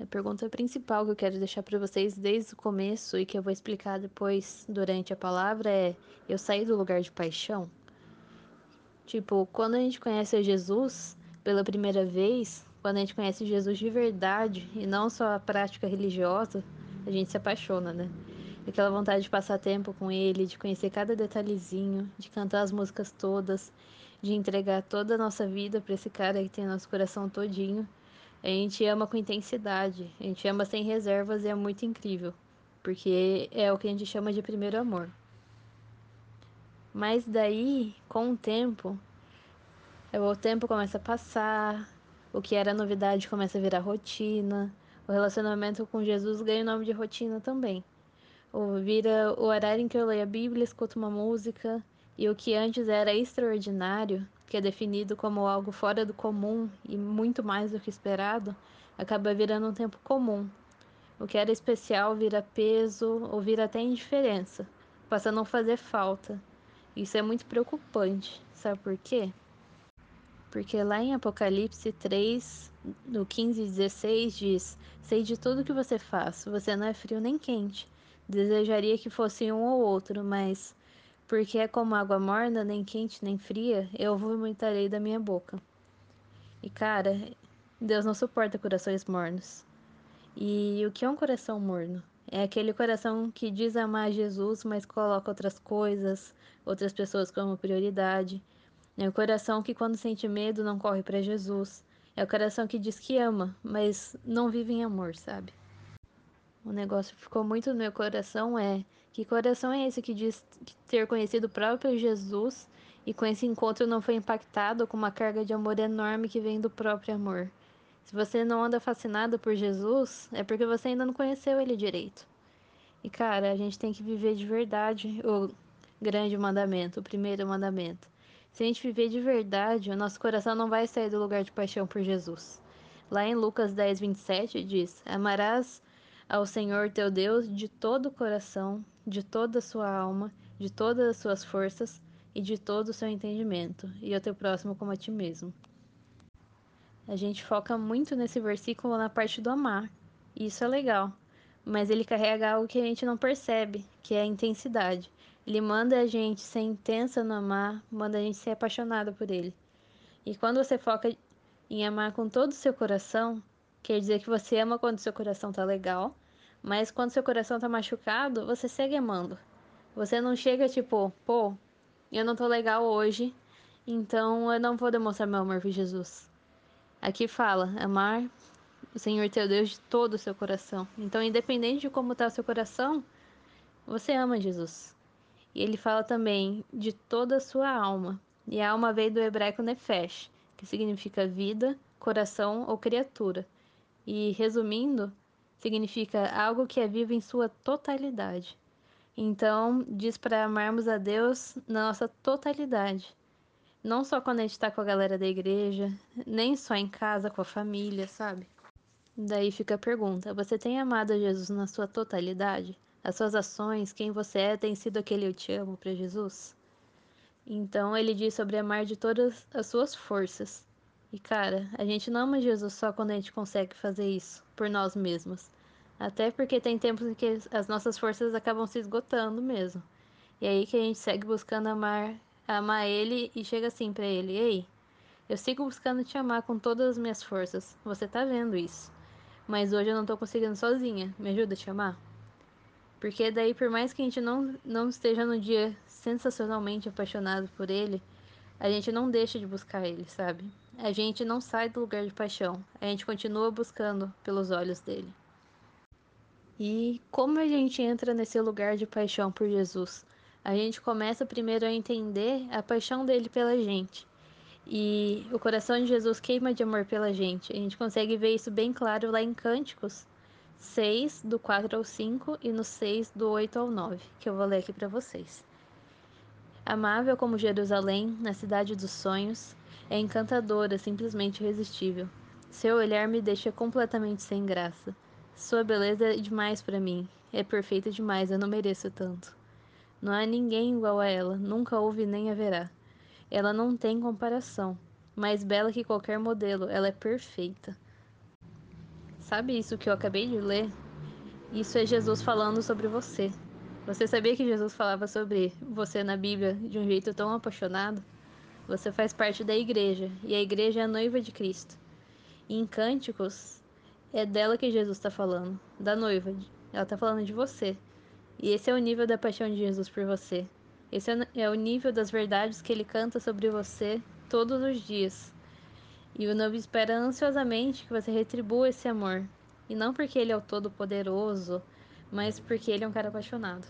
A pergunta principal que eu quero deixar para vocês desde o começo e que eu vou explicar depois durante a palavra é: eu saí do lugar de paixão? Tipo, quando a gente conhece Jesus pela primeira vez, quando a gente conhece Jesus de verdade e não só a prática religiosa, a gente se apaixona, né? Aquela vontade de passar tempo com ele, de conhecer cada detalhezinho, de cantar as músicas todas, de entregar toda a nossa vida para esse cara que tem nosso coração todinho. A gente ama com intensidade, a gente ama sem reservas e é muito incrível, porque é o que a gente chama de primeiro amor. Mas daí, com o tempo, o tempo começa a passar, o que era novidade começa a virar rotina, o relacionamento com Jesus ganha o nome de rotina também. Ou vira o horário em que eu leio a Bíblia, escuto uma música, e o que antes era extraordinário que é definido como algo fora do comum e muito mais do que esperado, acaba virando um tempo comum. O que era especial vira peso ou vira até indiferença, passa a não fazer falta. Isso é muito preocupante. Sabe por quê? Porque lá em Apocalipse 3, no 15 e 16, diz: Sei de tudo que você faz, você não é frio nem quente. Desejaria que fosse um ou outro, mas porque é como água morna, nem quente nem fria, eu vomitarei da minha boca. E cara, Deus não suporta corações mornos. E o que é um coração morno? É aquele coração que diz amar Jesus, mas coloca outras coisas, outras pessoas como prioridade. É o coração que, quando sente medo, não corre para Jesus. É o coração que diz que ama, mas não vive em amor, sabe? O negócio que ficou muito no meu coração é que coração é esse que diz ter conhecido o próprio Jesus e com esse encontro não foi impactado com uma carga de amor enorme que vem do próprio amor? Se você não anda fascinado por Jesus, é porque você ainda não conheceu ele direito. E cara, a gente tem que viver de verdade o grande mandamento, o primeiro mandamento. Se a gente viver de verdade, o nosso coração não vai sair do lugar de paixão por Jesus. Lá em Lucas 10, 27 diz: Amarás ao Senhor teu Deus de todo o coração, de toda a sua alma, de todas as suas forças e de todo o seu entendimento, e ao teu próximo como a ti mesmo. A gente foca muito nesse versículo na parte do amar, e isso é legal, mas ele carrega algo que a gente não percebe, que é a intensidade. Ele manda a gente ser intensa no amar, manda a gente ser apaixonada por ele. E quando você foca em amar com todo o seu coração, Quer dizer que você ama quando seu coração tá legal, mas quando seu coração tá machucado, você segue amando. Você não chega tipo, pô, eu não tô legal hoje, então eu não vou demonstrar meu amor por Jesus. Aqui fala, amar o Senhor teu Deus de todo o seu coração. Então, independente de como tá o seu coração, você ama Jesus. E ele fala também de toda a sua alma. E a alma veio do hebraico nefesh, que significa vida, coração ou criatura. E, resumindo, significa algo que é vivo em sua totalidade. Então, diz para amarmos a Deus na nossa totalidade. Não só quando a gente está com a galera da igreja, nem só em casa com a família, sabe? Daí fica a pergunta: você tem amado a Jesus na sua totalidade? As suas ações, quem você é, tem sido aquele eu te amo para Jesus? Então ele diz sobre amar de todas as suas forças. E cara, a gente não ama Jesus só quando a gente consegue fazer isso por nós mesmos. Até porque tem tempos em que as nossas forças acabam se esgotando mesmo. E aí que a gente segue buscando amar, amar ele e chega assim para ele: "Ei, eu sigo buscando te amar com todas as minhas forças. Você tá vendo isso? Mas hoje eu não tô conseguindo sozinha. Me ajuda a te amar?" Porque daí, por mais que a gente não, não esteja no dia sensacionalmente apaixonado por ele, a gente não deixa de buscar ele, sabe? A gente não sai do lugar de paixão, a gente continua buscando pelos olhos dele. E como a gente entra nesse lugar de paixão por Jesus? A gente começa primeiro a entender a paixão dele pela gente. E o coração de Jesus queima de amor pela gente. A gente consegue ver isso bem claro lá em Cânticos 6, do 4 ao 5, e no 6, do 8 ao 9, que eu vou ler aqui para vocês. Amável como Jerusalém, na cidade dos sonhos, é encantadora, simplesmente irresistível. Seu olhar me deixa completamente sem graça. Sua beleza é demais para mim. É perfeita demais, eu não mereço tanto. Não há ninguém igual a ela, nunca houve nem haverá. Ela não tem comparação. Mais bela que qualquer modelo, ela é perfeita. Sabe isso que eu acabei de ler? Isso é Jesus falando sobre você. Você sabia que Jesus falava sobre você na Bíblia de um jeito tão apaixonado? Você faz parte da igreja e a igreja é a noiva de Cristo. E em Cânticos é dela que Jesus está falando, da noiva. Ela está falando de você. E esse é o nível da paixão de Jesus por você. Esse é o nível das verdades que ele canta sobre você todos os dias. E o noivo espera ansiosamente que você retribua esse amor. E não porque ele é o todo-poderoso, mas porque ele é um cara apaixonado.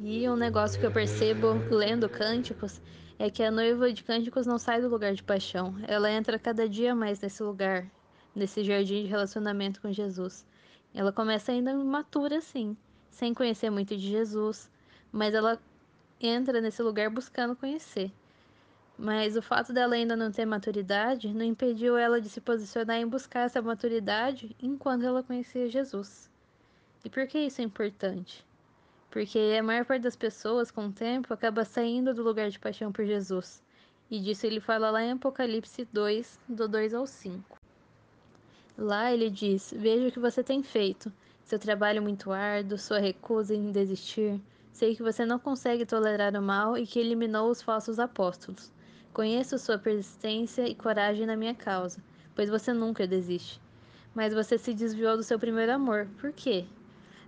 E um negócio que eu percebo lendo cânticos é que a noiva de cânticos não sai do lugar de paixão. Ela entra cada dia mais nesse lugar, nesse jardim de relacionamento com Jesus. Ela começa ainda matura, assim, sem conhecer muito de Jesus, mas ela entra nesse lugar buscando conhecer. Mas o fato dela ainda não ter maturidade não impediu ela de se posicionar em buscar essa maturidade enquanto ela conhecia Jesus. E por que isso é importante? Porque a maior parte das pessoas, com o tempo, acaba saindo do lugar de paixão por Jesus. E disso ele fala lá em Apocalipse 2, do 2 ao 5. Lá ele diz: Vejo o que você tem feito, seu trabalho muito árduo, sua recusa em desistir. Sei que você não consegue tolerar o mal e que eliminou os falsos apóstolos. Conheço sua persistência e coragem na minha causa, pois você nunca desiste. Mas você se desviou do seu primeiro amor. Por quê?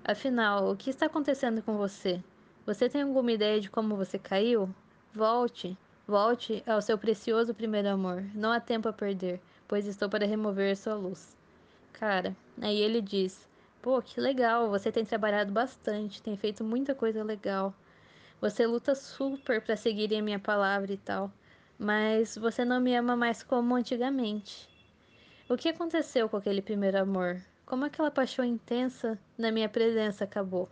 Afinal, o que está acontecendo com você? Você tem alguma ideia de como você caiu? Volte, volte ao seu precioso primeiro amor. Não há tempo a perder, pois estou para remover sua luz. Cara, aí ele diz: Pô, que legal, você tem trabalhado bastante, tem feito muita coisa legal. Você luta super para seguir a minha palavra e tal mas você não me ama mais como antigamente. O que aconteceu com aquele primeiro amor? Como aquela paixão intensa na minha presença acabou?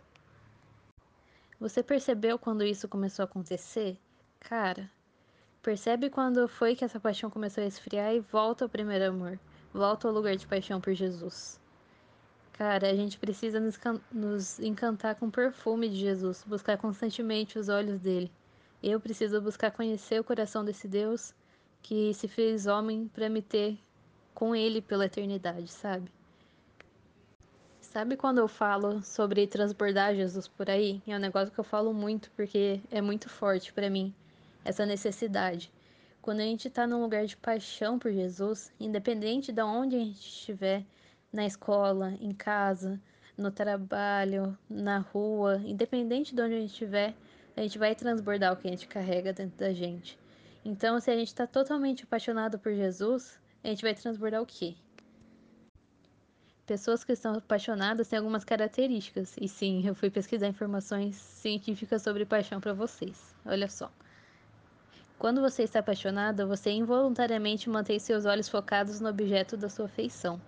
Você percebeu quando isso começou a acontecer? Cara, percebe quando foi que essa paixão começou a esfriar e volta ao primeiro amor, volta ao lugar de paixão por Jesus. Cara, a gente precisa nos, nos encantar com o perfume de Jesus, buscar constantemente os olhos dele. Eu preciso buscar conhecer o coração desse Deus que se fez homem para me ter com ele pela eternidade, sabe? Sabe quando eu falo sobre transbordar Jesus por aí? É um negócio que eu falo muito porque é muito forte para mim essa necessidade. Quando a gente está num lugar de paixão por Jesus, independente de onde a gente estiver, na escola, em casa, no trabalho, na rua, independente de onde a gente estiver, a gente vai transbordar o que a gente carrega dentro da gente. Então, se a gente está totalmente apaixonado por Jesus, a gente vai transbordar o quê? Pessoas que estão apaixonadas têm algumas características. E sim, eu fui pesquisar informações científicas sobre paixão para vocês. Olha só. Quando você está apaixonada, você involuntariamente mantém seus olhos focados no objeto da sua afeição.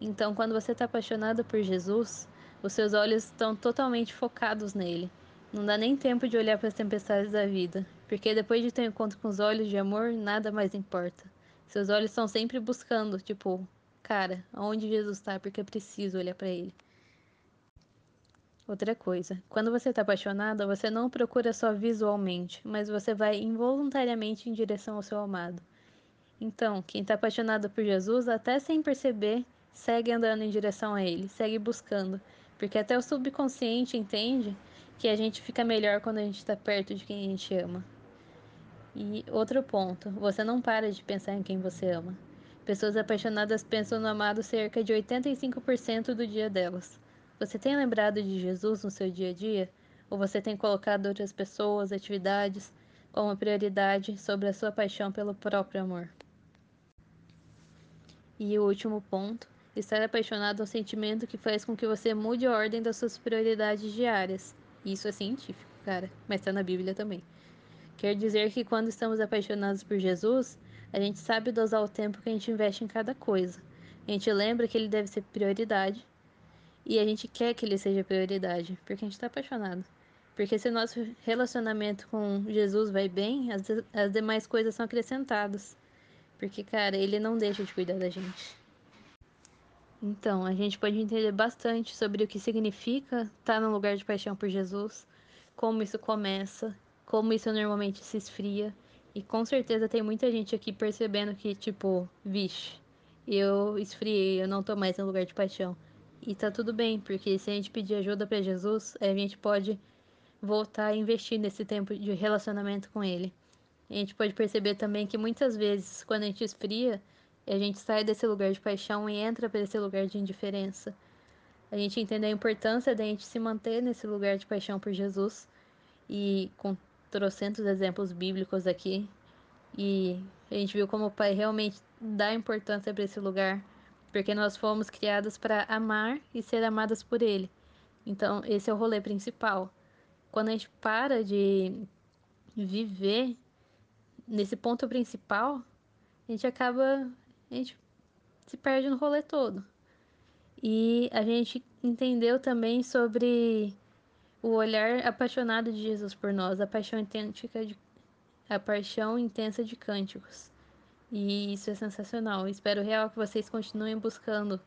Então, quando você está apaixonada por Jesus, os seus olhos estão totalmente focados nele. Não dá nem tempo de olhar para as tempestades da vida, porque depois de ter um encontro com os olhos de amor, nada mais importa. Seus olhos estão sempre buscando, tipo, cara, aonde Jesus está, porque é preciso olhar para ele. Outra coisa, quando você está apaixonada, você não procura só visualmente, mas você vai involuntariamente em direção ao seu amado. Então, quem está apaixonado por Jesus, até sem perceber, segue andando em direção a ele, segue buscando, porque até o subconsciente entende que a gente fica melhor quando a gente está perto de quem a gente ama. E outro ponto, você não para de pensar em quem você ama. Pessoas apaixonadas pensam no amado cerca de 85% do dia delas. Você tem lembrado de Jesus no seu dia a dia? Ou você tem colocado outras pessoas, atividades, como prioridade sobre a sua paixão pelo próprio amor? E o último ponto, estar apaixonado é um sentimento que faz com que você mude a ordem das suas prioridades diárias isso é científico, cara, mas está na Bíblia também. Quer dizer que quando estamos apaixonados por Jesus, a gente sabe dosar o tempo que a gente investe em cada coisa. A gente lembra que ele deve ser prioridade e a gente quer que ele seja prioridade, porque a gente está apaixonado. Porque se o nosso relacionamento com Jesus vai bem, as, as demais coisas são acrescentadas. Porque, cara, ele não deixa de cuidar da gente. Então, a gente pode entender bastante sobre o que significa estar no lugar de paixão por Jesus, como isso começa, como isso normalmente se esfria, e com certeza tem muita gente aqui percebendo que, tipo, vixe, eu esfriei, eu não tô mais no lugar de paixão. E tá tudo bem, porque se a gente pedir ajuda para Jesus, a gente pode voltar a investir nesse tempo de relacionamento com Ele. A gente pode perceber também que muitas vezes, quando a gente esfria, a gente sai desse lugar de paixão e entra para esse lugar de indiferença. A gente entende a importância da gente se manter nesse lugar de paixão por Jesus e com trocentos exemplos bíblicos aqui. E a gente viu como o Pai realmente dá importância para esse lugar, porque nós fomos criados para amar e ser amadas por Ele. Então, esse é o rolê principal. Quando a gente para de viver nesse ponto principal, a gente acaba. A gente se perde no rolê todo. E a gente entendeu também sobre o olhar apaixonado de Jesus por nós, a paixão intensa de, a paixão intensa de cânticos. E isso é sensacional. Espero real que vocês continuem buscando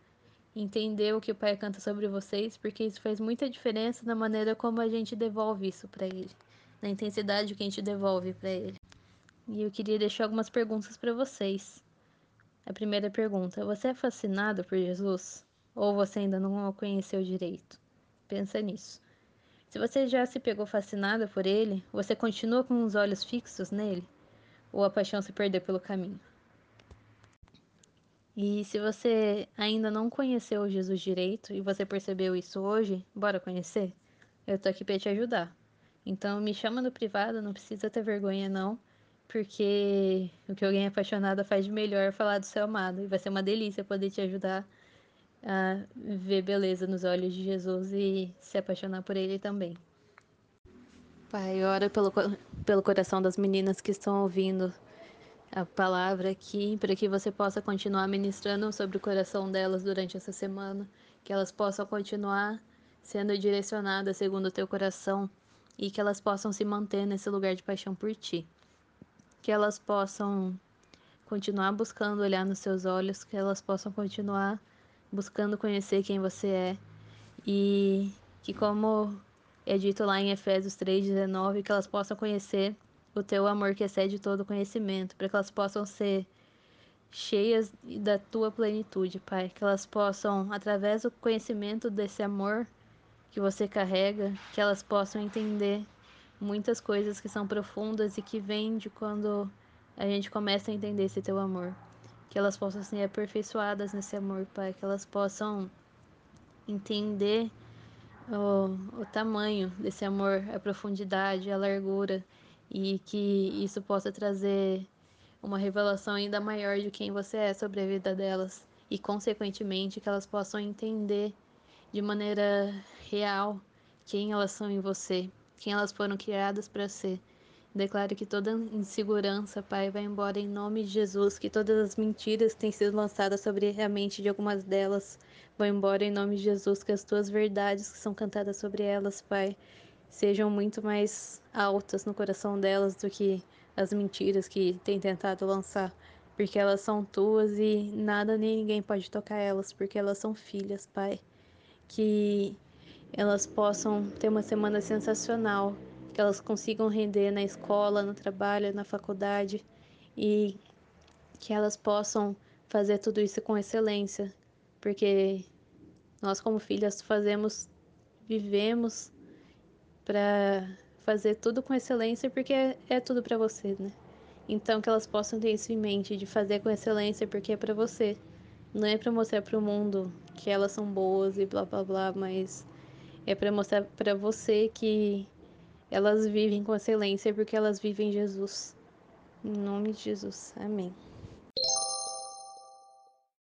entender o que o Pai canta sobre vocês, porque isso faz muita diferença na maneira como a gente devolve isso para ele, na intensidade que a gente devolve para ele. E eu queria deixar algumas perguntas para vocês. A primeira pergunta: você é fascinado por Jesus ou você ainda não o conheceu direito? Pensa nisso. Se você já se pegou fascinada por ele, você continua com os olhos fixos nele ou a paixão se perdeu pelo caminho? E se você ainda não conheceu Jesus direito e você percebeu isso hoje, bora conhecer? Eu tô aqui para te ajudar. Então me chama no privado, não precisa ter vergonha não, porque o que alguém apaixonada faz de melhor é falar do seu amado e vai ser uma delícia poder te ajudar a ver beleza nos olhos de Jesus e se apaixonar por ele também. Pai, ora pelo, pelo coração das meninas que estão ouvindo a palavra aqui, para que você possa continuar ministrando sobre o coração delas durante essa semana, que elas possam continuar sendo direcionadas segundo o teu coração e que elas possam se manter nesse lugar de paixão por ti. Que elas possam continuar buscando olhar nos seus olhos, que elas possam continuar buscando conhecer quem você é e que como é dito lá em Efésios 3:19, que elas possam conhecer o teu amor que excede todo conhecimento, para que elas possam ser cheias da tua plenitude, Pai, que elas possam, através do conhecimento desse amor que você carrega, que elas possam entender muitas coisas que são profundas e que vêm de quando a gente começa a entender esse teu amor. Que elas possam ser aperfeiçoadas nesse amor, Pai, que elas possam entender o, o tamanho desse amor, a profundidade, a largura. E que isso possa trazer uma revelação ainda maior de quem você é sobre a vida delas. E, consequentemente, que elas possam entender de maneira real quem elas são em você, quem elas foram criadas para ser. Declaro que toda insegurança, Pai, vai embora em nome de Jesus, que todas as mentiras que têm sido lançadas sobre a mente de algumas delas vão embora em nome de Jesus, que as tuas verdades que são cantadas sobre elas, Pai, sejam muito mais altas no coração delas do que as mentiras que têm tentado lançar, porque elas são tuas e nada nem ninguém pode tocar elas, porque elas são filhas, Pai. Que elas possam ter uma semana sensacional, que elas consigam render na escola, no trabalho, na faculdade e que elas possam fazer tudo isso com excelência, porque nós como filhas fazemos, vivemos para fazer tudo com excelência, porque é, tudo para você, né? Então que elas possam ter isso em mente de fazer com excelência, porque é para você. Não é para mostrar para o mundo que elas são boas e blá blá blá, mas é para mostrar para você que elas vivem com excelência porque elas vivem Jesus. Em nome de Jesus. Amém.